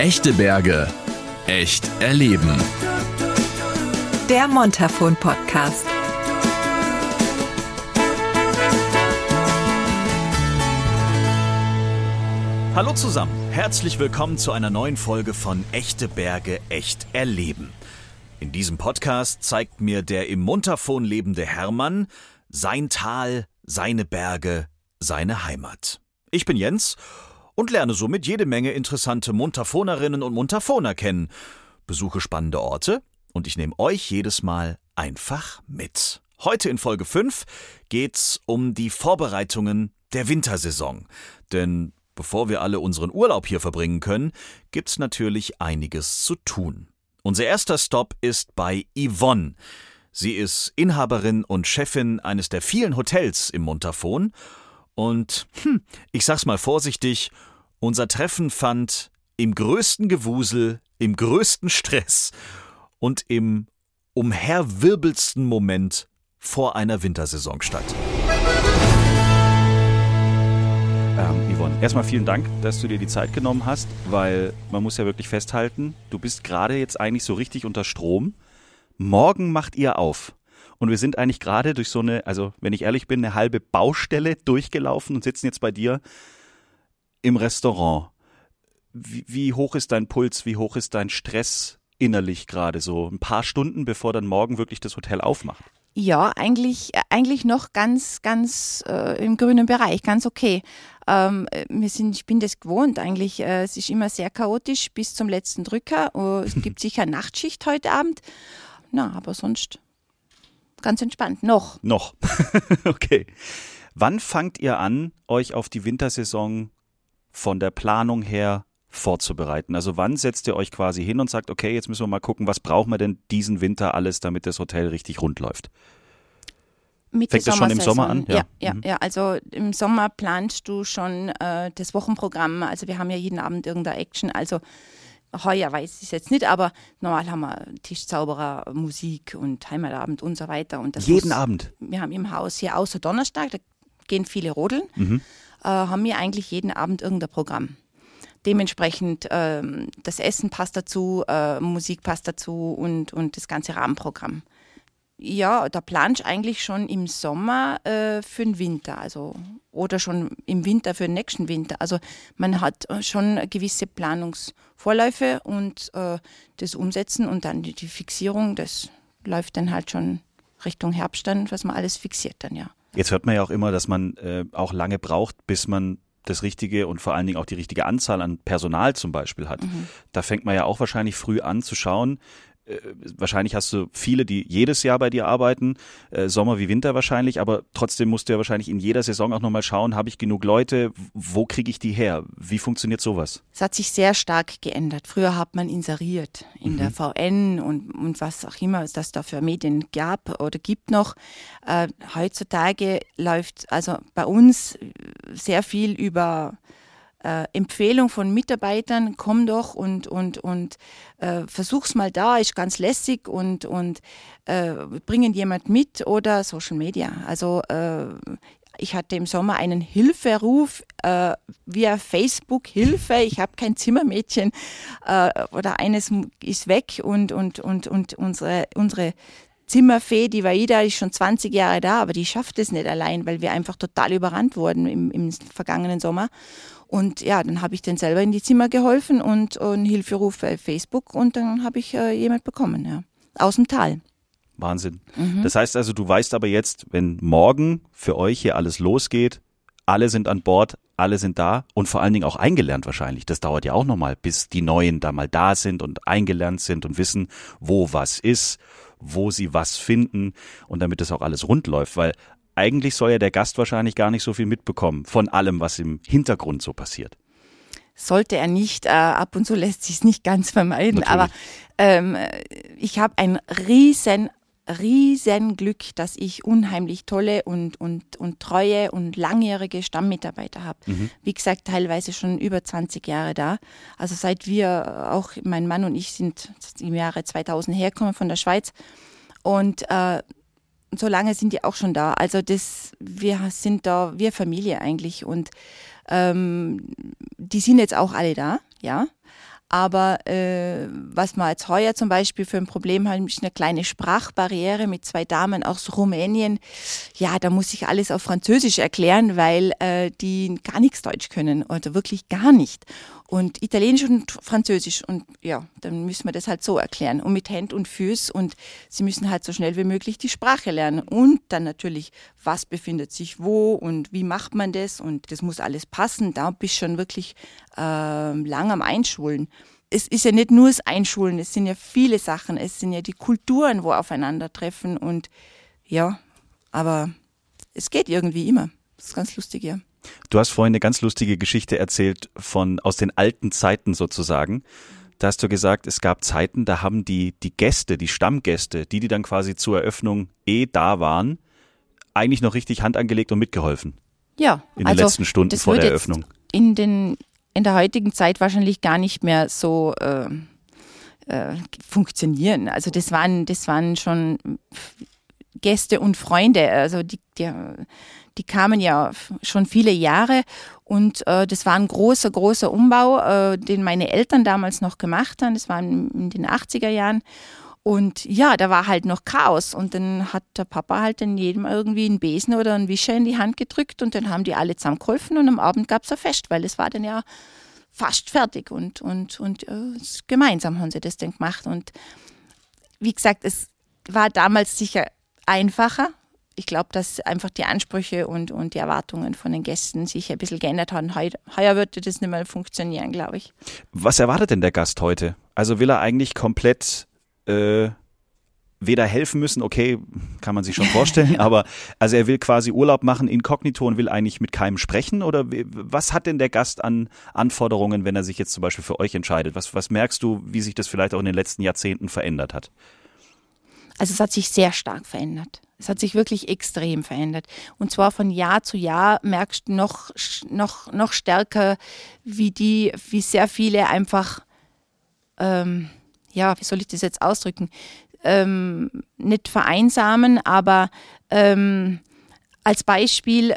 Echte Berge. Echt erleben. Der Montafon Podcast. Hallo zusammen, herzlich willkommen zu einer neuen Folge von Echte Berge, echt erleben. In diesem Podcast zeigt mir der im Montafon lebende Hermann sein Tal, seine Berge, seine Heimat. Ich bin Jens und lerne somit jede Menge interessante Montafonerinnen und Montafoner kennen, besuche spannende Orte und ich nehme euch jedes Mal einfach mit. Heute in Folge 5 geht's um die Vorbereitungen der Wintersaison. Denn bevor wir alle unseren Urlaub hier verbringen können, gibt's natürlich einiges zu tun. Unser erster Stopp ist bei Yvonne. Sie ist Inhaberin und Chefin eines der vielen Hotels im Montafon. Und, hm, ich sag's mal vorsichtig, unser Treffen fand im größten Gewusel, im größten Stress und im umherwirbelsten Moment vor einer Wintersaison statt. Ähm, Yvonne, erstmal vielen Dank, dass du dir die Zeit genommen hast, weil man muss ja wirklich festhalten, du bist gerade jetzt eigentlich so richtig unter Strom. Morgen macht ihr auf. Und wir sind eigentlich gerade durch so eine, also wenn ich ehrlich bin, eine halbe Baustelle durchgelaufen und sitzen jetzt bei dir im Restaurant. Wie, wie hoch ist dein Puls? Wie hoch ist dein Stress innerlich gerade so? Ein paar Stunden, bevor dann morgen wirklich das Hotel aufmacht. Ja, eigentlich, eigentlich noch ganz, ganz äh, im grünen Bereich, ganz okay. Ähm, wir sind, ich bin das gewohnt eigentlich. Äh, es ist immer sehr chaotisch bis zum letzten Drücker. Oh, es gibt sicher Nachtschicht heute Abend. Na, aber sonst ganz entspannt. Noch. Noch. okay. Wann fangt ihr an, euch auf die Wintersaison von der Planung her vorzubereiten? Also wann setzt ihr euch quasi hin und sagt, okay, jetzt müssen wir mal gucken, was brauchen wir denn diesen Winter alles, damit das Hotel richtig rund läuft? Mit Fängt das schon im Sommer an? Ja, ja, ja, Mhm. ja. Also im Sommer planst du schon äh, das Wochenprogramm. Also wir haben ja jeden Abend irgendeine Action. Also heuer weiß ich es jetzt nicht, aber normal haben wir Tischzauberer, Musik und Heimatabend und so weiter. Und das Jeden muss, Abend. Wir haben im Haus hier außer Donnerstag, da gehen viele rodeln, Mhm. Äh, haben wir eigentlich jeden Abend irgendein Programm. Dementsprechend ähm, das Essen passt dazu, äh, Musik passt dazu und, und das ganze Rahmenprogramm. Ja, da planst eigentlich schon im Sommer äh, für den Winter, also oder schon im Winter für den nächsten Winter. Also man hat schon gewisse Planungsvorläufe und äh, das Umsetzen und dann die, die Fixierung, das läuft dann halt schon Richtung Herbst dann, was man alles fixiert dann, ja. Jetzt hört man ja auch immer, dass man äh, auch lange braucht, bis man das richtige und vor allen Dingen auch die richtige Anzahl an Personal zum Beispiel hat. Da fängt man ja auch wahrscheinlich früh an zu schauen. Äh, wahrscheinlich hast du viele, die jedes Jahr bei dir arbeiten, äh, Sommer wie Winter wahrscheinlich, aber trotzdem musst du ja wahrscheinlich in jeder Saison auch nochmal schauen, habe ich genug Leute, wo kriege ich die her? Wie funktioniert sowas? Es hat sich sehr stark geändert. Früher hat man inseriert in der VN und, und was auch immer es das da für Medien gab oder gibt noch. Äh, heutzutage läuft also bei uns sehr viel über äh, Empfehlung von Mitarbeitern, komm doch und, und, und äh, versuch's mal da, ist ganz lässig und, und äh, bringen jemand mit oder Social Media. Also äh, ich hatte im Sommer einen Hilferuf äh, via Facebook Hilfe. Ich habe kein Zimmermädchen äh, oder eines ist weg und, und, und, und unsere, unsere Zimmerfee, die Vaida, ist schon 20 Jahre da, aber die schafft es nicht allein, weil wir einfach total überrannt wurden im, im vergangenen Sommer. Und ja, dann habe ich den selber in die Zimmer geholfen und, und Hilferuf bei Facebook und dann habe ich äh, jemand bekommen, ja. Aus dem Tal. Wahnsinn. Das heißt also, du weißt aber jetzt, wenn morgen für euch hier alles losgeht, alle sind an Bord, alle sind da und vor allen Dingen auch eingelernt wahrscheinlich. Das dauert ja auch nochmal, bis die Neuen da mal da sind und eingelernt sind und wissen, wo was ist, wo sie was finden und damit das auch alles rund läuft, weil eigentlich soll ja der Gast wahrscheinlich gar nicht so viel mitbekommen von allem, was im Hintergrund so passiert. sollte er nicht. Äh, ab und zu lässt sich es nicht ganz vermeiden. Natürlich. Aber ähm, ich habe ein riesen, riesen Glück, dass ich unheimlich tolle und, und, und treue und langjährige Stammmitarbeiter habe. Wie gesagt, teilweise schon über 20 Jahre da. Also seit wir, auch mein Mann und ich sind im Jahre 2000 hergekommen von der Schweiz. Und äh, so lange sind die auch schon da. Also das, wir sind da, wir Familie eigentlich und ähm, die sind jetzt auch alle da, ja. Aber äh, was wir jetzt heuer zum Beispiel für ein Problem haben, ist eine kleine Sprachbarriere mit zwei Damen aus Rumänien. Ja, da muss ich alles auf Französisch erklären, weil äh, die gar nichts Deutsch können oder wirklich gar nicht. Und Italienisch und Französisch. Und ja, dann müssen wir das halt so erklären. Und mit Hand und Füß. Und sie müssen halt so schnell wie möglich die Sprache lernen. Und dann natürlich, was befindet sich wo und wie macht man das. Und das muss alles passen. Da bist du schon wirklich äh, lang am Einschulen. Es ist ja nicht nur das Einschulen, es sind ja viele Sachen. Es sind ja die Kulturen, wo aufeinandertreffen. Und ja, aber es geht irgendwie immer. Das ist ganz lustig, ja. Du hast vorhin eine ganz lustige Geschichte erzählt von aus den alten Zeiten sozusagen. Da hast du gesagt, es gab Zeiten, da haben die, die Gäste, die Stammgäste, die, die dann quasi zur Eröffnung eh da waren, eigentlich noch richtig Hand angelegt und mitgeholfen. Ja. In den also letzten Stunden vor der Eröffnung. In, den, in der heutigen Zeit wahrscheinlich gar nicht mehr so äh, äh, funktionieren. Also das waren, das waren schon Gäste und Freunde. Also die, die die kamen ja schon viele Jahre und äh, das war ein großer, großer Umbau, äh, den meine Eltern damals noch gemacht haben. Das war in, den 80er Jahren. Und ja, da war halt noch Chaos. Und dann hat der Papa halt dann jedem irgendwie einen Besen oder einen Wischer in die Hand gedrückt und dann haben die alle zusammengeholfen und am Abend gab es ein Fest, weil es war dann ja fast fertig und, und, und äh, gemeinsam haben sie das dann gemacht. Und wie gesagt, es war damals sicher einfacher, ich glaube, dass einfach die Ansprüche und, und die Erwartungen von den Gästen sich ein bisschen geändert haben. Heuer, heuer würde das nicht mehr funktionieren, glaube ich. Was erwartet denn der Gast heute? Also will er eigentlich komplett äh, weder helfen müssen, okay, kann man sich schon vorstellen, aber also er will quasi Urlaub machen inkognito und will eigentlich mit keinem sprechen oder was hat denn der Gast an Anforderungen, wenn er sich jetzt zum Beispiel für euch entscheidet? Was, was merkst du, wie sich das vielleicht auch in den letzten Jahrzehnten verändert hat? Also es hat sich sehr stark verändert. Es hat sich wirklich extrem verändert. Und zwar von Jahr zu Jahr merkst du noch, noch, noch stärker, wie die, wie sehr viele einfach, ähm, ja, wie soll ich das jetzt ausdrücken, ähm, nicht vereinsamen, aber ähm, als Beispiel,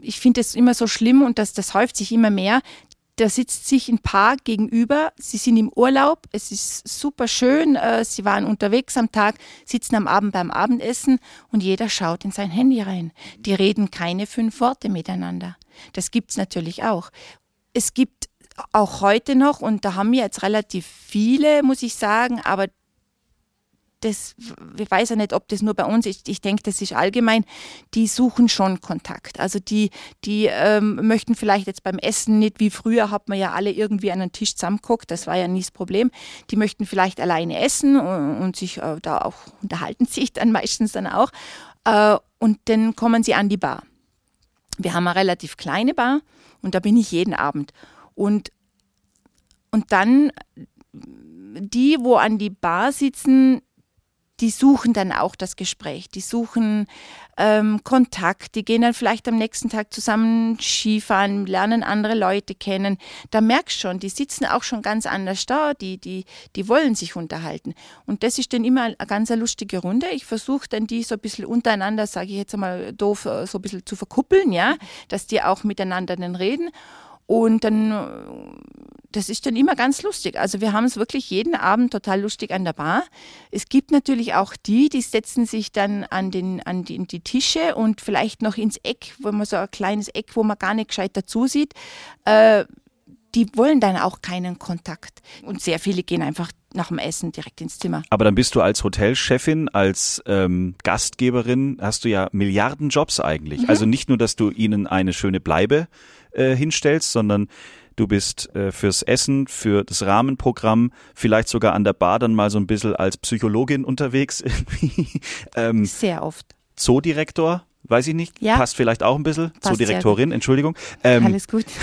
ich finde es immer so schlimm und das, das häuft sich immer mehr, da sitzt sich ein Paar gegenüber. Sie sind im Urlaub. Es ist super schön. Äh, sie waren unterwegs am Tag, sitzen am Abend beim Abendessen und jeder schaut in sein Handy rein. Die reden keine fünf Worte miteinander. Das gibt es natürlich auch. Es gibt auch heute noch, und da haben wir jetzt relativ viele, muss ich sagen, aber das, ich weiß ja nicht, ob das nur bei uns ist, ich denke, das ist allgemein, die suchen schon Kontakt. Also die, die ähm, möchten vielleicht jetzt beim Essen nicht, wie früher hat man ja alle irgendwie an einen Tisch zusammengeguckt, das war ja nie das Problem. Die möchten vielleicht alleine essen und, und sich äh, da auch unterhalten sich dann meistens dann auch. Äh, und dann kommen sie an die Bar. Wir haben eine relativ kleine Bar und da bin ich jeden Abend. Und, und dann die, wo an die Bar sitzen, die suchen dann auch das Gespräch, die suchen ähm, Kontakt, die gehen dann vielleicht am nächsten Tag zusammen Skifahren, lernen andere Leute kennen. Da merkst du schon, die sitzen auch schon ganz anders da, die, die, die wollen sich unterhalten. Und das ist dann immer eine ganz lustige Runde. Ich versuche dann die so ein bisschen untereinander, sage ich jetzt einmal doof, äh, so ein bisschen zu verkuppeln, ja, dass die auch miteinander dann reden. Und dann das ist dann immer ganz lustig. Also wir haben es wirklich jeden Abend total lustig an der Bar. Es gibt natürlich auch die, die setzen sich dann an, den, an die, die Tische und vielleicht noch ins Eck, wo man so ein kleines Eck, wo man gar nicht gescheit dazu sieht. Äh, die wollen dann auch keinen Kontakt. Und sehr viele gehen einfach nach dem Essen direkt ins Zimmer. Aber dann bist du als Hotelchefin, als ähm, Gastgeberin, hast du ja Milliardenjobs eigentlich. Mhm. Also nicht nur, dass du ihnen eine schöne Bleibe äh, hinstellst, sondern Du bist äh, fürs Essen, für das Rahmenprogramm, vielleicht sogar an der Bar dann mal so ein bisschen als Psychologin unterwegs ähm, Sehr oft. Zoodirektor, weiß ich nicht, ja. passt vielleicht auch ein bisschen. Zoodirektorin, Entschuldigung. Ähm, Alles gut.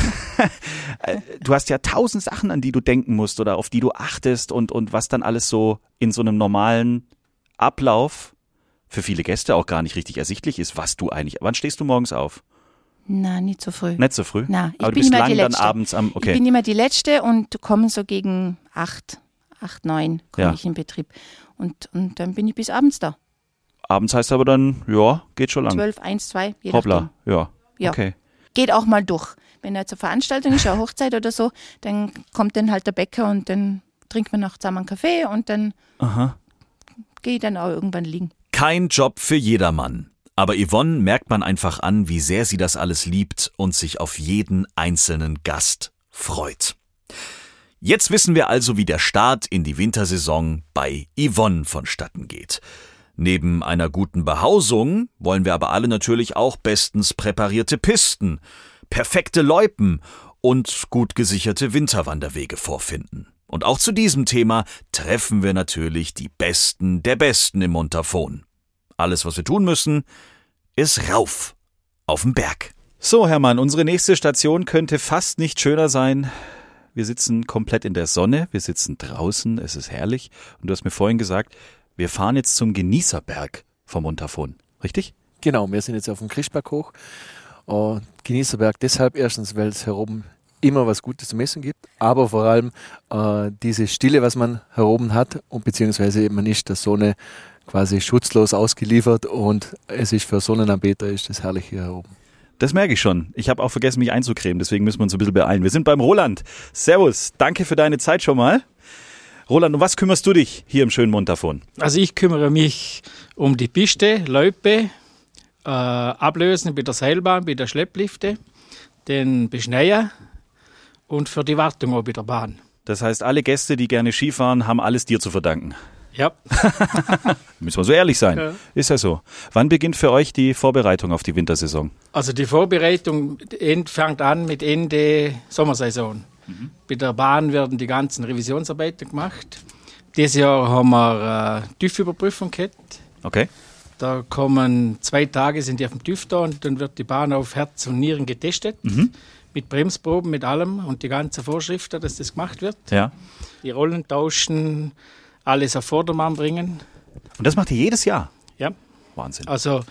Äh, du hast ja tausend Sachen, an die du denken musst oder auf die du achtest und, und was dann alles so in so einem normalen Ablauf für viele Gäste auch gar nicht richtig ersichtlich ist, was du eigentlich. Wann stehst du morgens auf? Na, nicht so früh. Nicht so früh? Na, ich Aber bin du bist immer lang die Letzte. dann abends am, okay. Ich bin immer die Letzte und komme so gegen acht, acht, neun komme ja. ich in Betrieb. Und, und dann bin ich bis abends da. Abends heißt aber dann, ja, geht schon lang. Zwölf, eins, zwei, je Hoppla, ja, ja. okay. Geht auch mal durch. wenn er zur Veranstaltung ist, eine Hochzeit oder so, dann kommt dann halt der Bäcker und dann trinkt man noch zusammen einen Kaffee und dann gehe ich dann auch irgendwann liegen. Kein Job für jedermann. Aber Yvonne merkt man einfach an, wie sehr sie das alles liebt und sich auf jeden einzelnen Gast freut. Jetzt wissen wir also, wie der Start in die Wintersaison bei Yvonne vonstatten geht. Neben einer guten Behausung wollen wir aber alle natürlich auch bestens präparierte Pisten, perfekte Loipen und gut gesicherte Winterwanderwege vorfinden. Und auch zu diesem Thema treffen wir natürlich die Besten der Besten im Montafon. Alles, was wir tun müssen, ist rauf auf den Berg. So, Hermann, unsere nächste Station könnte fast nicht schöner sein. Wir sitzen komplett in der Sonne, wir sitzen draußen, es ist herrlich. Und du hast mir vorhin gesagt, wir fahren jetzt zum Genießerberg vom Montafon, richtig? Genau, wir sind jetzt auf dem Krischberg hoch. Uh, Genießerberg deshalb erstens, weil es heroben immer was Gutes zu messen gibt, aber vor allem uh, diese Stille, was man heroben hat und beziehungsweise man ist der Sonne quasi schutzlos ausgeliefert und es ist für Sonnenanbeter ist das herrlich hier oben. Das merke ich schon. Ich habe auch vergessen, mich einzucremen, deswegen müssen wir uns ein bisschen beeilen. Wir sind beim Roland. Servus, danke für deine Zeit schon mal. Roland, um was kümmerst du dich hier im schönen Montafon? Also ich kümmere mich um die Piste, Loipe, äh, Ablösen bei der Seilbahn, bei der Schlepplifte, den Beschneier und für die Wartung auch bei der Bahn. Das heißt, alle Gäste, die gerne Skifahren, haben alles dir zu verdanken. Ja. Müssen wir so ehrlich sein. Ja. Ist ja so. Wann beginnt für euch die Vorbereitung auf die Wintersaison? Also die Vorbereitung fängt an mit Ende Sommersaison. Bei der Bahn werden die ganzen Revisionsarbeiten gemacht. Dieses Jahr haben wir äh, TÜV-Überprüfung gehabt. Okay. Da kommen zwei Tage sind die auf dem TÜV da und dann wird die Bahn auf Herz und Nieren getestet. Mit Bremsproben, mit allem und die ganzen Vorschriften, dass das gemacht wird. Ja. Die Rollen tauschen, alles auf Vordermann bringen. Und das macht ihr jedes Jahr? Ja. Wahnsinn. Also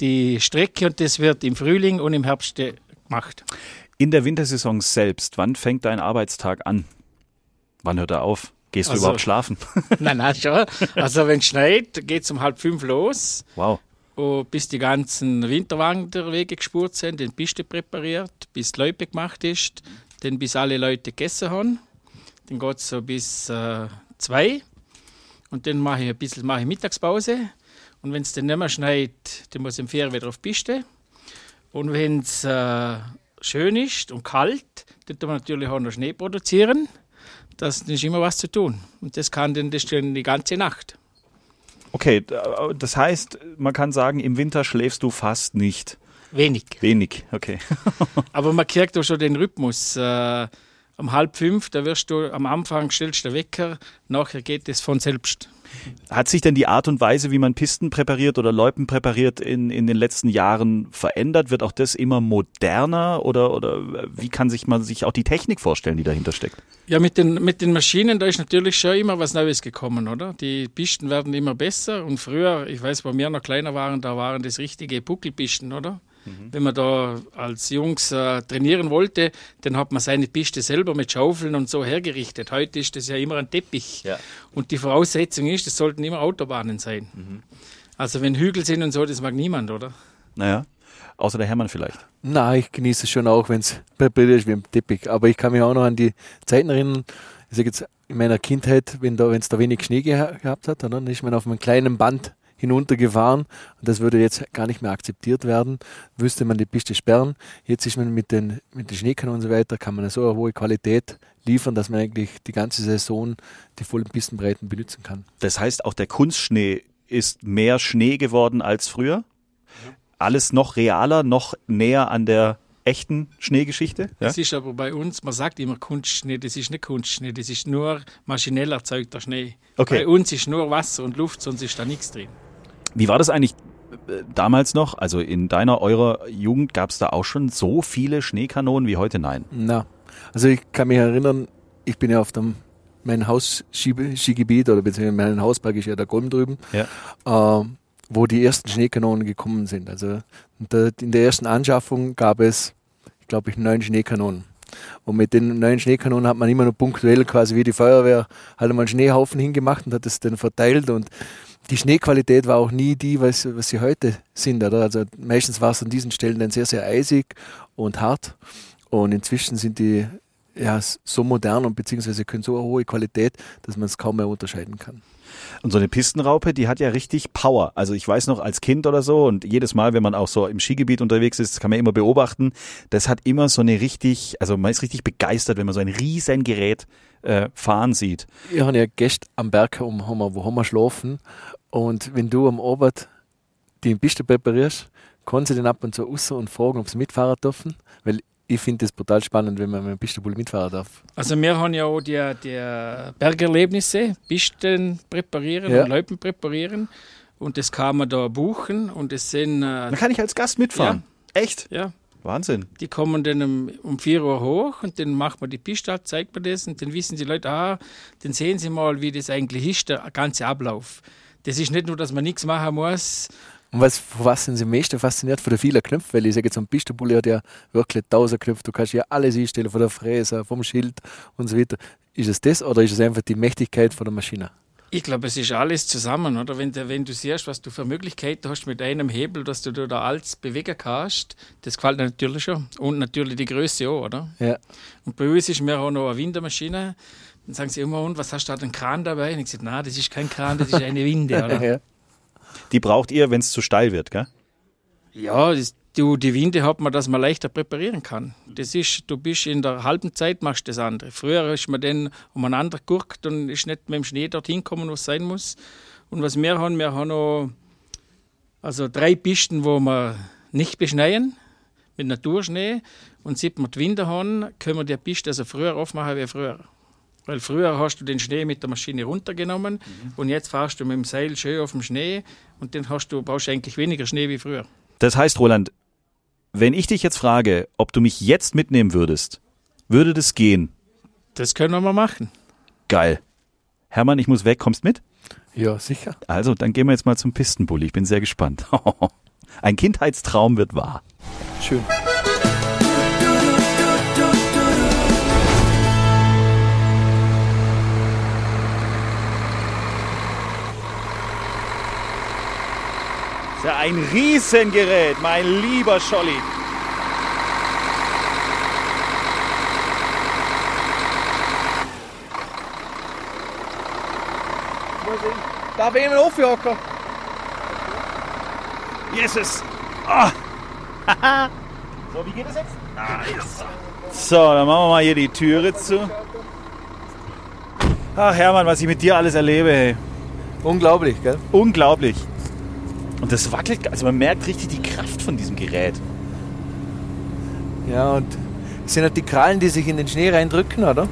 die Strecke und das wird im Frühling und im Herbst äh, gemacht. In der Wintersaison selbst, wann fängt dein Arbeitstag an? Wann hört er auf? Gehst du Also- überhaupt schlafen? nein, nein, schon. Also wenn es schneit, geht es um halb fünf los. wow. Und bis die ganzen Winterwanderwege gespurt sind, den Piste präpariert, bis die Loipe gemacht ist, dann bis alle Leute gegessen haben. Dann geht es so bis äh, zwei. Und dann mache ich ein bisschen mache ich Mittagspause. Und wenn es dann nicht mehr schneit, dann muss ich im Ferien wieder auf die Piste. Und wenn es äh, schön ist und kalt, dann tun wir natürlich auch noch Schnee produzieren. Das ist immer was zu tun. Und das kann dann das schon die ganze Nacht. Okay, d- das heißt, man kann sagen, im Winter schläfst du fast nicht. Wenig. Wenig, okay. Aber man kriegt auch schon den Rhythmus. Äh, um halb fünf, da wirst du am Anfang stellst du den Wecker, nachher geht es von selbst. Hat sich denn die Art und Weise, wie man Pisten präpariert oder Loipen präpariert, in, in den letzten Jahren verändert? Wird auch das immer moderner oder, oder wie kann sich man sich auch die Technik vorstellen, die dahinter steckt? Ja, mit den, mit den Maschinen, da ist natürlich schon immer was Neues gekommen, oder? Die Pisten werden immer besser und früher, ich weiß, wo wir noch kleiner waren, da waren das richtige Puckelpisten, oder? Wenn man da als Jungs äh, trainieren wollte, dann hat man seine Piste selber mit Schaufeln und so hergerichtet. Heute ist das ja immer ein Teppich. Ja. Und die Voraussetzung ist, es sollten immer Autobahnen sein. Also wenn Hügel sind und so, das mag niemand, oder? Naja, außer der Hermann vielleicht. Na, ich genieße es schon auch, wenn es präpariert ist wie im Teppich. Aber ich kann mich auch noch an die Zeiten erinnern, ich sage jetzt in meiner Kindheit, wenn da, wenn es da wenig Schnee geha gehabt hat, dann ist man auf einem kleinen Band hinuntergefahren und das würde jetzt gar nicht mehr akzeptiert werden, müsste man die Piste sperren. Jetzt ist man mit den, mit den Schneekanonen und so weiter, kann man eine so eine hohe Qualität liefern, dass man eigentlich die ganze Saison die vollen Pistenbreiten benutzen kann. Das heißt, auch der Kunstschnee ist mehr Schnee geworden als früher. Alles noch realer, noch näher an der echten Schneegeschichte. Ja? Das ist aber bei uns, man sagt immer Kunstschnee, das ist nicht Kunstschnee, das ist nur maschinell erzeugter Schnee. Okay. Bei uns ist nur Wasser und Luft, sonst ist da nichts drin. Wie war das eigentlich äh, damals noch? Also in deiner, eurer Jugend gab es da auch schon so viele Schneekanonen wie heute? Nein. Na, also ich kann mich erinnern, ich bin ja auf dem, mein Hausskigebiet oder beziehungsweise mein Hauspark ist ja der Golm drüben, Ja. äh, wo die ersten Schneekanonen gekommen sind. Also in der, in der ersten Anschaffung gab es, glaube ich, neun Schneekanonen. Und mit den neuen Schneekanonen hat man immer nur punktuell quasi wie die Feuerwehr halt einmal einen Schneehaufen hingemacht und hat es dann verteilt und die Schneequalität war auch nie die, was, was sie heute sind. Oder? Also meistens war es an diesen Stellen dann sehr, sehr eisig und hart. Und inzwischen sind die ja, so modern und beziehungsweise können so eine hohe Qualität, dass man es kaum mehr unterscheiden kann. Und so eine Pistenraupe, die hat ja richtig Power. Also ich weiß noch als Kind oder so und jedes Mal, wenn man auch so im Skigebiet unterwegs ist, kann man immer beobachten, das hat immer so eine richtig, also man ist richtig begeistert, wenn man so ein riesen Gerät äh, fahren sieht. Wir haben ja Gäste am Berg, um, haben wir, wo haben wir schlafen und wenn du am Abend die Piste präparierst, können sie den ab und zu raus und fragen, ob sie mitfahren dürfen, weil ich finde es brutal spannend, wenn man mit dem Pistenbull mitfahren darf. Also wir haben ja auch die, die Bergerlebnisse, Pisten präparieren Ja. und Loipen präparieren und das kann man da buchen und das sind, äh, Dann kann ich als Gast mitfahren. Echt? ja, Wahnsinn. die kommen dann um, um 4 Uhr hoch und dann macht man die Piste, ab, zeigt man das und dann wissen die Leute, ah, dann sehen sie mal, wie das eigentlich ist, der ganze Ablauf. Das ist nicht nur, dass man nichts machen muss, Und was, was sind Sie am meisten fasziniert? Von den vielen Knöpfen, weil ich sage jetzt, ein Pistenbull hat ja wirklich tausend Knöpfe. Du kannst ja alles einstellen, von der Fräse, vom Schild und so weiter. Ist es das oder ist es einfach die Mächtigkeit von der Maschine? Ich glaube, es ist alles zusammen, oder? Wenn, du- wenn du siehst, was du für Möglichkeiten hast mit einem Hebel, dass du da alles bewegen kannst, das gefällt mir natürlich schon. Und natürlich die Größe auch, oder? Ja. Und bei uns ist mir auch noch eine Wintermaschine. Dann sagen sie immer, und was hast du da, einen Kran dabei? Und ich sage, nein, das ist kein Kran, das ist eine Winde, oder? ja. Die braucht ihr, wenn es zu steil wird, gell? Ja, das, du, die Winde hat man, dass man leichter präparieren kann. Das ist, du bist in der halben Zeit machst das andere. Früher ist man dann umeinander geguckt und ist nicht mit dem Schnee dorthin gekommen, was sein muss. Und was wir haben, wir haben noch also drei Pisten, wo wir nicht beschneien mit Naturschnee. Und seit wir die Winde haben, können wir die Piste also früher aufmachen wie früher. Weil früher hast du den Schnee mit der Maschine runtergenommen und jetzt fahrst du mit dem Seil schön auf dem Schnee und dann hast du, brauchst du eigentlich weniger Schnee wie früher. Das heißt, Roland, wenn ich dich jetzt frage, ob du mich jetzt mitnehmen würdest, würde das gehen? Das können wir machen. Geil. Hermann, ich muss weg, kommst mit? ja, sicher. Also, dann gehen wir jetzt mal zum Pistenbully. Ich bin sehr gespannt. Ein Kindheitstraum wird wahr. Schön. Ja ein Riesengerät, mein lieber Scholli. Darf ich ihn aufjagen? Jesus. Ah. so, wie geht es jetzt? Ah, yes. So, dann machen wir mal hier die Türe zu. Ach Hermann, was ich mit dir alles erlebe, hey. Unglaublich, gell? Unglaublich. Und das wackelt, also man merkt richtig die Kraft von diesem Gerät. Ja, und es sind halt die Krallen, die sich in den Schnee reindrücken, oder?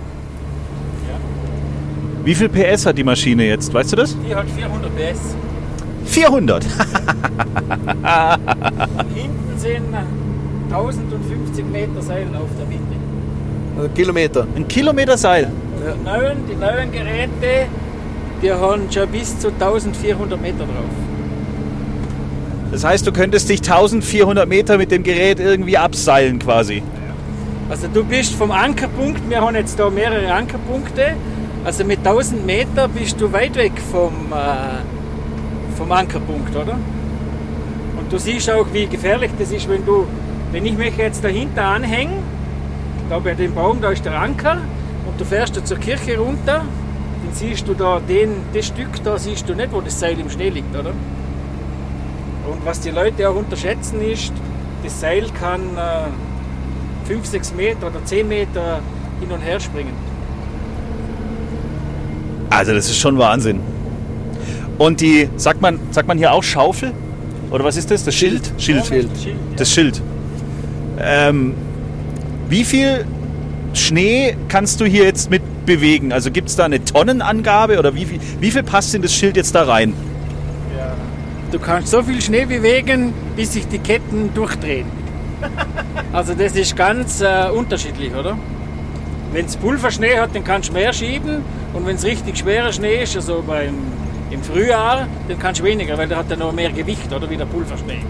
Wie viel PS hat die Maschine jetzt, weißt du das? Die hat 400 PS. 400. Hinten sind 1050 Meter Seil auf der Winde. Also Kilometer. Ein Kilometer Seil. Die neuen, die neuen Geräte, die haben schon bis zu 1400 Meter drauf. Das heißt, du könntest dich 1400 Meter mit dem Gerät irgendwie abseilen quasi. Also du bist vom Ankerpunkt, wir haben jetzt da mehrere Ankerpunkte, also mit 1000 Meter bist du weit weg vom, äh, vom Ankerpunkt, oder? Und du siehst auch, wie gefährlich das ist, wenn du, wenn ich mich jetzt dahinter anhänge, da bei dem Baum, da ist der Anker, und du fährst da zur Kirche runter, dann siehst du da den, das Stück, da siehst du nicht, wo das Seil im Schnee liegt, oder? Und was die Leute auch unterschätzen ist, das Seil kann äh, 5, 6 Meter oder 10 Meter hin und her springen. Also das ist schon Wahnsinn. Und die, sagt man, sagt man hier auch Schaufel? Oder was ist das? Das Schild? Schild. Schild. Das Schild. Ähm, wie viel Schnee kannst du hier jetzt mit bewegen? Also gibt es da eine Tonnenangabe oder wie viel, wie viel passt in das Schild jetzt da rein? Du kannst so viel Schnee bewegen, bis sich die Ketten durchdrehen. Also das ist ganz äh, unterschiedlich, oder? Wenn es Pulverschnee hat, dann kannst du mehr schieben und wenn es richtig schwerer Schnee ist, also beim, im Frühjahr, dann kannst du weniger, weil der hat dann noch mehr Gewicht, oder wie der Pulverschnee.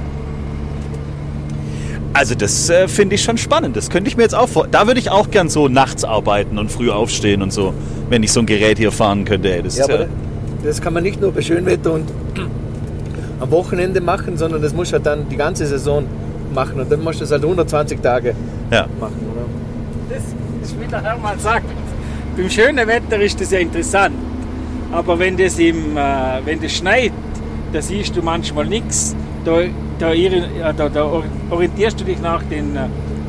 Also das äh, finde ich schon spannend. Das könnte ich mir jetzt auch vor. Da würde ich auch gern so nachts arbeiten und früh aufstehen und so, wenn ich so ein Gerät hier fahren könnte. Ey, Das Ja, ist, aber äh, das kann man nicht nur bei Schönwetter und am Wochenende machen, sondern das muss halt dann die ganze Saison machen und dann musst du das halt 120 Tage ja. machen, oder? das ist wie der Hermann sagt. Beim schönen Wetter ist das ja interessant. Aber wenn das, im, äh, wenn das schneit, da siehst du manchmal nichts. Da, da, irri- da, da orientierst du dich nach den äh,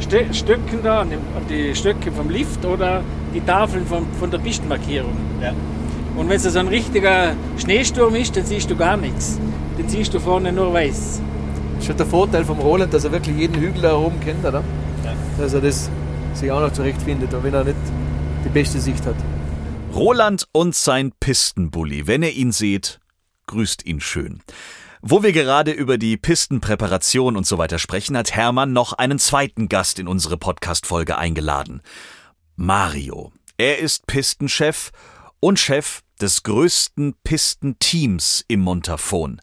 Stö Stöcken da, an, dem, an die Stöcke vom Lift oder die Tafeln von, von der Pistenmarkierung. Und wenn es so ein richtiger Schneesturm ist, dann siehst du gar nichts. Dann siehst du vorne nur weiß. Das ist schon der Vorteil vom Roland, dass er wirklich jeden Hügel da oben kennt, oder? Dass er das sich auch noch zurechtfindet, auch wenn er nicht die beste Sicht hat. Roland und sein Pistenbully. Wenn ihr ihn seht, grüßt ihn schön. Wo wir gerade über die Pistenpräparation und so weiter sprechen, hat Hermann noch einen zweiten Gast in unsere Podcast-Folge eingeladen. Mario. Er ist Pistenchef und Chef des größten Pistenteams im Montafon.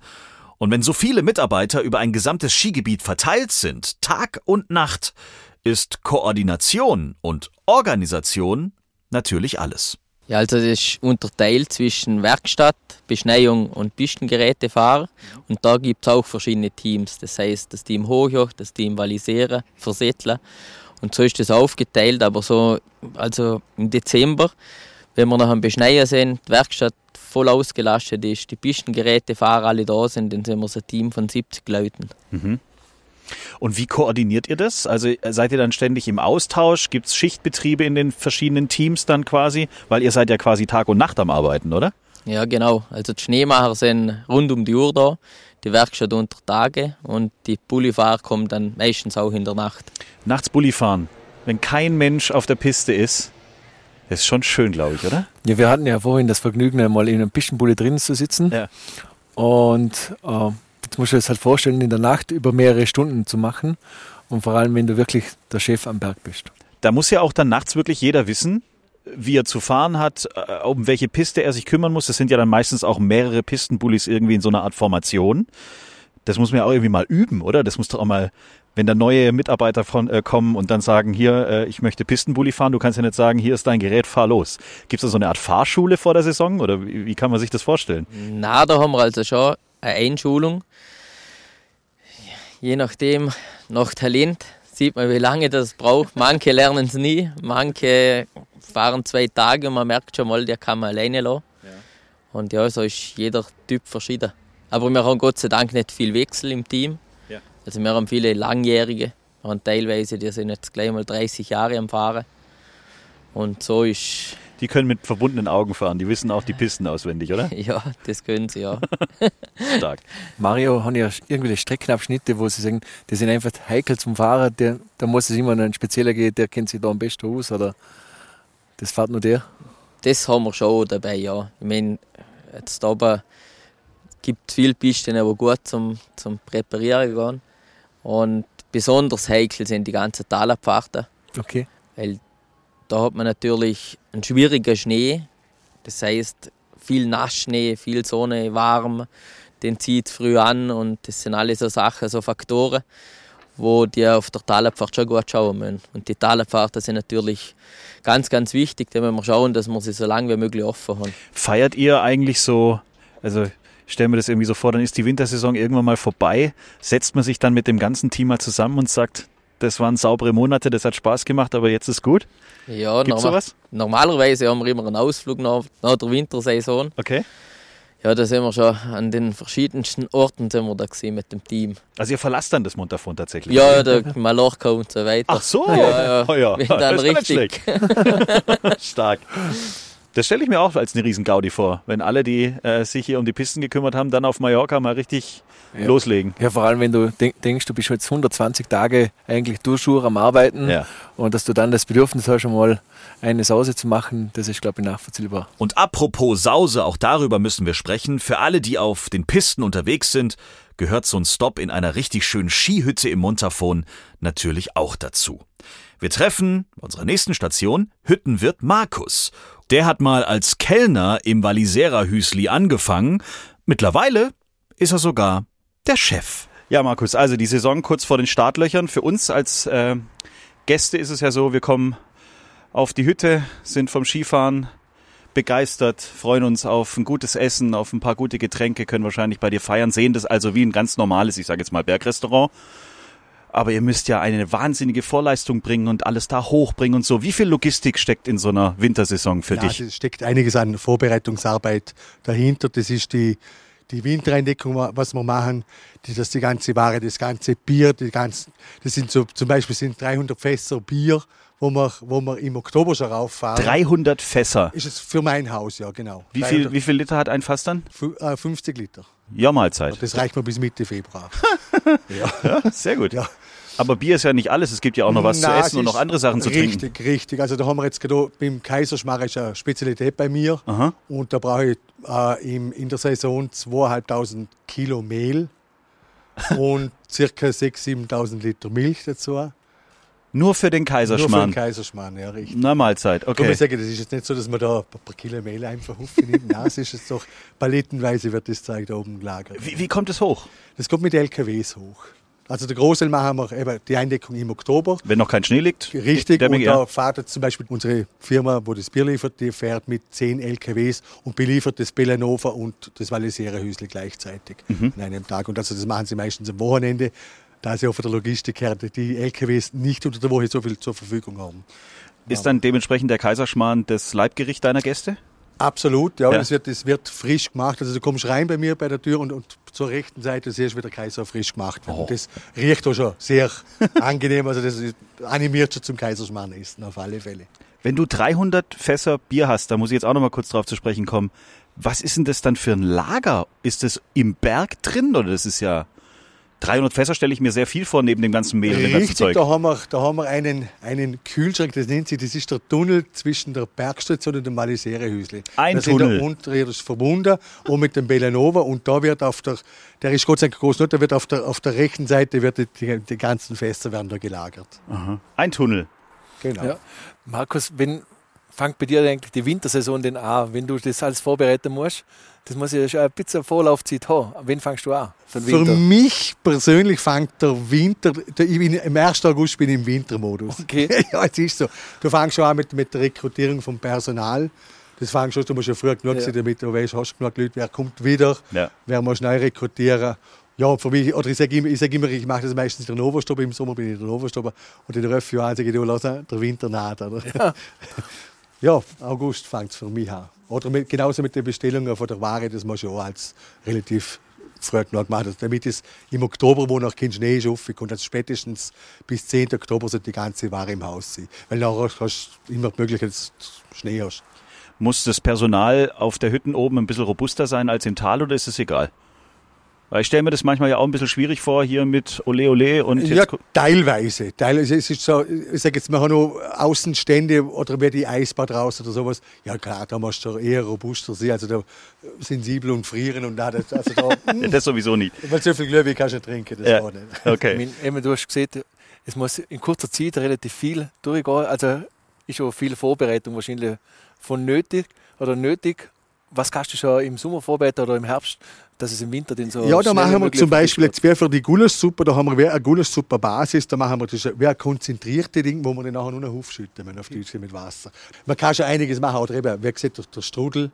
Und wenn so viele Mitarbeiter über ein gesamtes Skigebiet verteilt sind, Tag und Nacht, ist Koordination und Organisation natürlich alles. Ja, also das ist unterteilt zwischen Werkstatt, Beschneiung und Pistengerätefahrer. Und da gibt es auch verschiedene Teams. Das heißt, das Team Hochjoch, das Team Valisieren, Versetteln. Und so ist das aufgeteilt. Aber so, also im Dezember, wenn wir noch am Beschneien sind, die Werkstatt voll ausgelastet ist, die Pistengerätefahrer alle da sind, dann sind wir so ein Team von 70 Leuten. Und wie koordiniert ihr das? Also äh, seid ihr dann ständig im Austausch? Gibt es Schichtbetriebe in den verschiedenen Teams dann quasi? Weil ihr seid ja quasi Tag und Nacht am Arbeiten, oder? Ja, genau. Also die Schneemacher sind rund um die Uhr da, die Werkstatt unter Tage und die Bullifahrer kommen dann meistens auch in der Nacht. Nachts Bulli fahren, wenn kein Mensch auf der Piste ist, das ist schon schön, glaube ich, oder? Ja, wir hatten ja vorhin das Vergnügen, einmal in einem Pistenbulle drin zu sitzen. Ja. Und äh, jetzt musst du dir das halt vorstellen, in der Nacht über mehrere Stunden zu machen. Und vor allem, wenn du wirklich der Chef am Berg bist. Da muss ja auch dann nachts wirklich jeder wissen, wie er zu fahren hat, äh, um welche Piste er sich kümmern muss. Das sind ja dann meistens auch mehrere Pistenbullis irgendwie in so einer Art Formation. Das muss man ja auch irgendwie mal üben, oder? Das muss doch auch mal, wenn da neue Mitarbeiter von, äh, kommen und dann sagen, hier, äh, ich möchte Pistenbully fahren, du kannst ja nicht sagen, hier ist dein Gerät, fahr los. Gibt es da so eine Art Fahrschule vor der Saison oder wie, wie kann man sich das vorstellen? Na, da haben wir also schon eine Einschulung. Je nachdem, nach Talent, sieht man, wie lange das braucht. Manche lernen es nie, manche fahren zwei Tage und man merkt schon mal, der kann man alleine lassen. Und ja, so ist jeder Typ verschieden. Aber wir haben Gott sei Dank nicht viel Wechsel im Team. Also wir haben viele Langjährige, haben teilweise, die sind jetzt gleich mal 30 Jahre am Fahren. Und so ist, Die können mit verbundenen Augen fahren, die wissen auch die Pisten auswendig, oder? ja, das können sie ja. Stark. Mario haben ja irgendwelche Streckenabschnitte, wo sie sagen, die sind einfach heikel zum Fahren. Der, da muss es immer ein spezieller gehen, der kennt sich da am besten aus. Oder das fährt nur der. Das haben wir schon dabei, ja. Ich meine, jetzt oben gibt es viele Pisten, die gut zum, zum Präparieren gehen. Und besonders heikel sind die ganzen Talabfahrten, Okay. weil da hat man natürlich einen schwierigen Schnee. Das heißt, viel Nassschnee, viel Sonne, warm, den zieht früh an und das sind alles so Sachen, so Faktoren, wo die auf der Talabfahrt schon gut schauen müssen. Und die Talabfahrten sind natürlich ganz, ganz wichtig, da müssen wir schauen, dass wir sie so lange wie möglich offen haben. Feiert ihr eigentlich so, also stelle mir das irgendwie so vor, dann ist die Wintersaison irgendwann mal vorbei, setzt man sich dann mit dem ganzen Team mal zusammen und sagt, das waren saubere Monate, das hat Spaß gemacht, aber jetzt ist gut. Ja, Gibt's norma- sowas? normalerweise haben wir immer einen Ausflug nach, nach der Wintersaison. Okay. Ja, da sind wir schon an den verschiedensten Orten sind wir da gewesen mit dem Team. Also ihr verlasst dann das Montafon tatsächlich. Ja, da Mallorca und so weiter. Ach so, Ja, ja. Oh ja. Wenn dann das ist ja nicht richtig. Stark. Das stelle ich mir auch als eine riesen Gaudi vor, wenn alle, die äh, sich hier um die Pisten gekümmert haben, dann auf Mallorca mal richtig Ja. loslegen. Ja, vor allem, wenn du denk, denkst, du bist jetzt 120 Tage eigentlich durchschur am Arbeiten Ja. und dass du dann das Bedürfnis hast, schon mal eine Sause zu machen, das ist, glaube ich, nachvollziehbar. Und apropos Sause, auch darüber müssen wir sprechen. Für alle, die auf den Pisten unterwegs sind, gehört so ein Stopp in einer richtig schönen Skihütte im Montafon natürlich auch dazu. Wir treffen bei unserer nächsten Station Hüttenwirt Markus. Der hat mal als Kellner im Walisera Hüsli angefangen. Mittlerweile ist er sogar der Chef. Ja, Markus, also die Saison kurz vor den Startlöchern. Für uns als äh, Gäste ist es ja so, wir kommen auf die Hütte, sind vom Skifahren begeistert, freuen uns auf ein gutes Essen, auf ein paar gute Getränke, können wahrscheinlich bei dir feiern, sehen das also wie ein ganz normales, ich sage jetzt mal Bergrestaurant. Aber ihr müsst ja eine wahnsinnige Vorleistung bringen und alles da hochbringen und so. Wie viel Logistik steckt in so einer Wintersaison für ja, dich? Es steckt einiges an Vorbereitungsarbeit dahinter. Das ist die, die Wintereindeckung, was wir machen, die, das die ganze Ware, das ganze Bier, die ganzen, das sind so, zum Beispiel sind 300 Fässer Bier, wo wir, wo wir im Oktober schon rauffahren. 300 Fässer. Ist es für mein Haus, ja, genau. Wie viel, wie viel Liter hat ein Fass dann? Fü- äh, 50 Liter. Ja, Mahlzeit. Das reicht mir bis Mitte Februar. Ja, sehr gut. Ja. Aber Bier ist ja nicht alles. Es gibt ja auch noch was Na, zu es essen und noch andere Sachen zu richtig, trinken. Richtig, richtig. Also da haben wir jetzt gerade beim Kaiserschmarr ist eine Spezialität bei mir. Aha. Und da brauche ich äh, im, in der Saison 2'500 Kilo Mehl und circa 6'000, 7'000 Liter Milch dazu. Nur für den Nur für den Kaiserschmarrn. Kaiserschmarrn, ja, richtig. Na, Mahlzeit, okay. ich sage, das ist jetzt nicht so, dass man da ein paar Kilo Mehl einfach aufnimmt. Nein, es ist jetzt doch palettenweise wird das Zeug da oben gelagert. Wie, wie kommt es hoch? Das kommt mit LKWs hoch. Also der Großteil machen wir eben die Eindeckung im Oktober. Wenn noch kein Schnee liegt? Richtig, Dämmig, und ja. da fährt jetzt zum Beispiel unsere Firma, wo das Bier liefert, die fährt mit 10 LKWs und beliefert das Bellanova und das Vallisera-Hüsli gleichzeitig Mhm. an einem Tag. Und also das machen sie meistens am Wochenende, da sie auch von der Logistik her die LKWs nicht unter der Woche so viel zur Verfügung haben. Ist dann dementsprechend der Kaiserschmarrn das Leibgericht deiner Gäste? Absolut, ja. Ja. Das, wird, das wird frisch gemacht. Also du kommst rein bei mir bei der Tür und, und zur rechten Seite siehst du, wie der Kaiser frisch gemacht wird. Oh. Und das riecht auch schon sehr angenehm. Also das animiert schon zum Kaiserschmarrn essen, auf alle Fälle. Wenn du 300 Fässer Bier hast, da muss ich jetzt auch noch mal kurz drauf zu sprechen kommen. Was ist denn das dann für ein Lager? Ist das im Berg drin oder das ist ja 300 Fässer stelle ich mir sehr viel vor neben dem ganzen Mehl und dem ganzen Richtig, Zeug. da haben wir, da haben wir einen, einen Kühlschrank, das nennt sich, das ist der Tunnel zwischen der Bergstation und dem Malisere-Hüsli. Ein sind Tunnel. da unterirdisch verbunden und mit dem Bellanova und da wird auf der, der ist Gott sei Dank groß, nicht, da wird auf der, auf der rechten Seite wird die, die, die ganzen Fässer werden da gelagert. Aha. Ein Tunnel. Genau. Ja. Markus, wenn fängt bei dir eigentlich die Wintersaison denn an, wenn du das alles vorbereiten musst? Das muss ja schon ein bisschen Vorlaufzeit haben. Wann fängst du an? Für Für Winter? mich persönlich fängt der Winter, der, ich bin, im 1. August bin ich im Wintermodus. Okay. ja, es ist so. Du fängst schon an mit, mit der Rekrutierung vom Personal. Das fängst schon, du musst ja früh genug Ja. sein, damit du weißt, hast du genug Leute, wer kommt wieder, Ja. wer muss neu rekrutieren. Ja, für mich, oder ich sage immer, ich, sag immer, ich mache das meistens in der Novastube, im Sommer bin ich in der Novastube und in der Röffi sage ich, du, lass der Winter naht. Oder? Ja. August fängt es für mich an. Oder mit, genauso mit den Bestellungen von der Ware, das ich auch als relativ früh genug machen, also damit es im Oktober, wo noch kein Schnee ist, aufkommt, also spätestens bis 10. Oktober sollte die ganze Ware im Haus sein. Weil nachher hast du immer die Möglichkeit, dass du Schnee hast. Muss das Personal auf der Hütten oben ein bisschen robuster sein als im Tal oder ist es egal? Weil ich stelle mir das manchmal ja auch ein bisschen schwierig vor, hier mit Ole Ole und Ja, teilweise. teilweise. Es ist so, ich sage jetzt, wir haben noch Außenstände oder wie die Eisbad raus oder sowas. Ja klar, da musst du eher robuster sein, also da sensibel und frieren und da, das- also da, Ja, das sowieso nicht. weil so viel Glühwein kannst du nicht trinken, das Ja. auch nicht. Ich Okay. meine, eben, du hast gesehen, es muss in kurzer Zeit relativ viel durchgehen. Also ist schon viel Vorbereitung wahrscheinlich von nötig oder nötig. Was kannst du schon im Sommer vorbereiten oder im Herbst, dass es im Winter den so Ja, da machen wir zum Beispiel jetzt für die Gulaschsuppe, da haben wir eine Gulaschsuppe-Basis, da machen wir das wie ein konzentrierte Ding, wo wir dann nachher nur noch aufschütten, wenn auf Deutsch mit Wasser. Man kann schon einiges machen, oder eben, wie gesagt, der- der Strudel,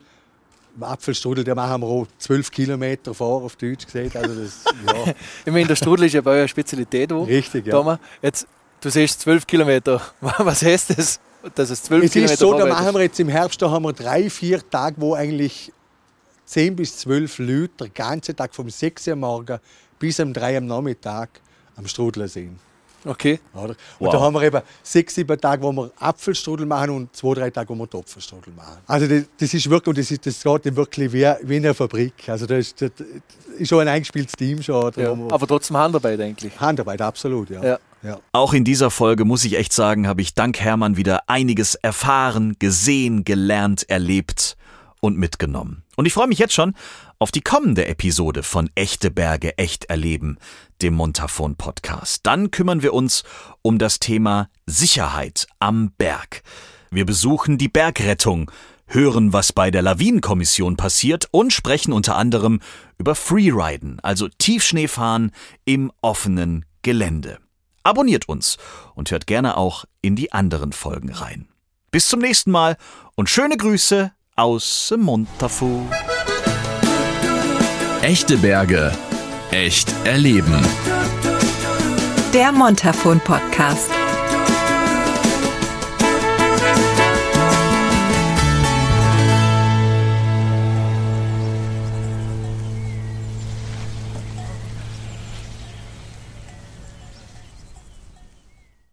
der Apfelstrudel, den machen wir auch zwölf Kilometer vor, auf Deutsch gesagt, also das, ja, Ich meine, der Strudel ist ja bei euch eine Spezialität. Auch. richtig, ja. Thomas, jetzt, du siehst zwölf Kilometer. Was heißt das? Dass es zwölf Kilometer ist so, da machen wir jetzt im Herbst, da haben wir drei, vier Tage, wo eigentlich 10 bis 12 Leute den ganzen Tag vom 6 Uhr am Morgen bis um 3 Uhr am Nachmittag am Strudel sehen. Okay. Oder? Und Wow. da haben wir eben sechs, sieben Tage, wo wir Apfelstrudel machen und zwei, drei Tage, wo wir Topfenstrudel machen. Also das, das ist wirklich, und das, ist, das geht wirklich wie, wie in einer Fabrik. Also das ist, das ist schon ein eingespieltes Team schon. Oder? Ja. Aber trotzdem Handarbeit eigentlich. Handarbeit, absolut, ja. Ja. ja. Auch in dieser Folge muss ich echt sagen, habe ich dank Hermann wieder einiges erfahren, gesehen, gelernt, erlebt und mitgenommen. Und ich freue mich jetzt schon auf die kommende Episode von Echte Berge echt erleben, dem Montafon Podcast. Dann kümmern wir uns um das Thema Sicherheit am Berg. Wir besuchen die Bergrettung, hören, was bei der Lawinenkommission passiert und sprechen unter anderem über Freeriden, also Tiefschneefahren im offenen Gelände. Abonniert uns und hört gerne auch in die anderen Folgen rein. Bis zum nächsten Mal und schöne Grüße aus dem Montafon. Echte Berge. Echt erleben. Der Montafon Podcast.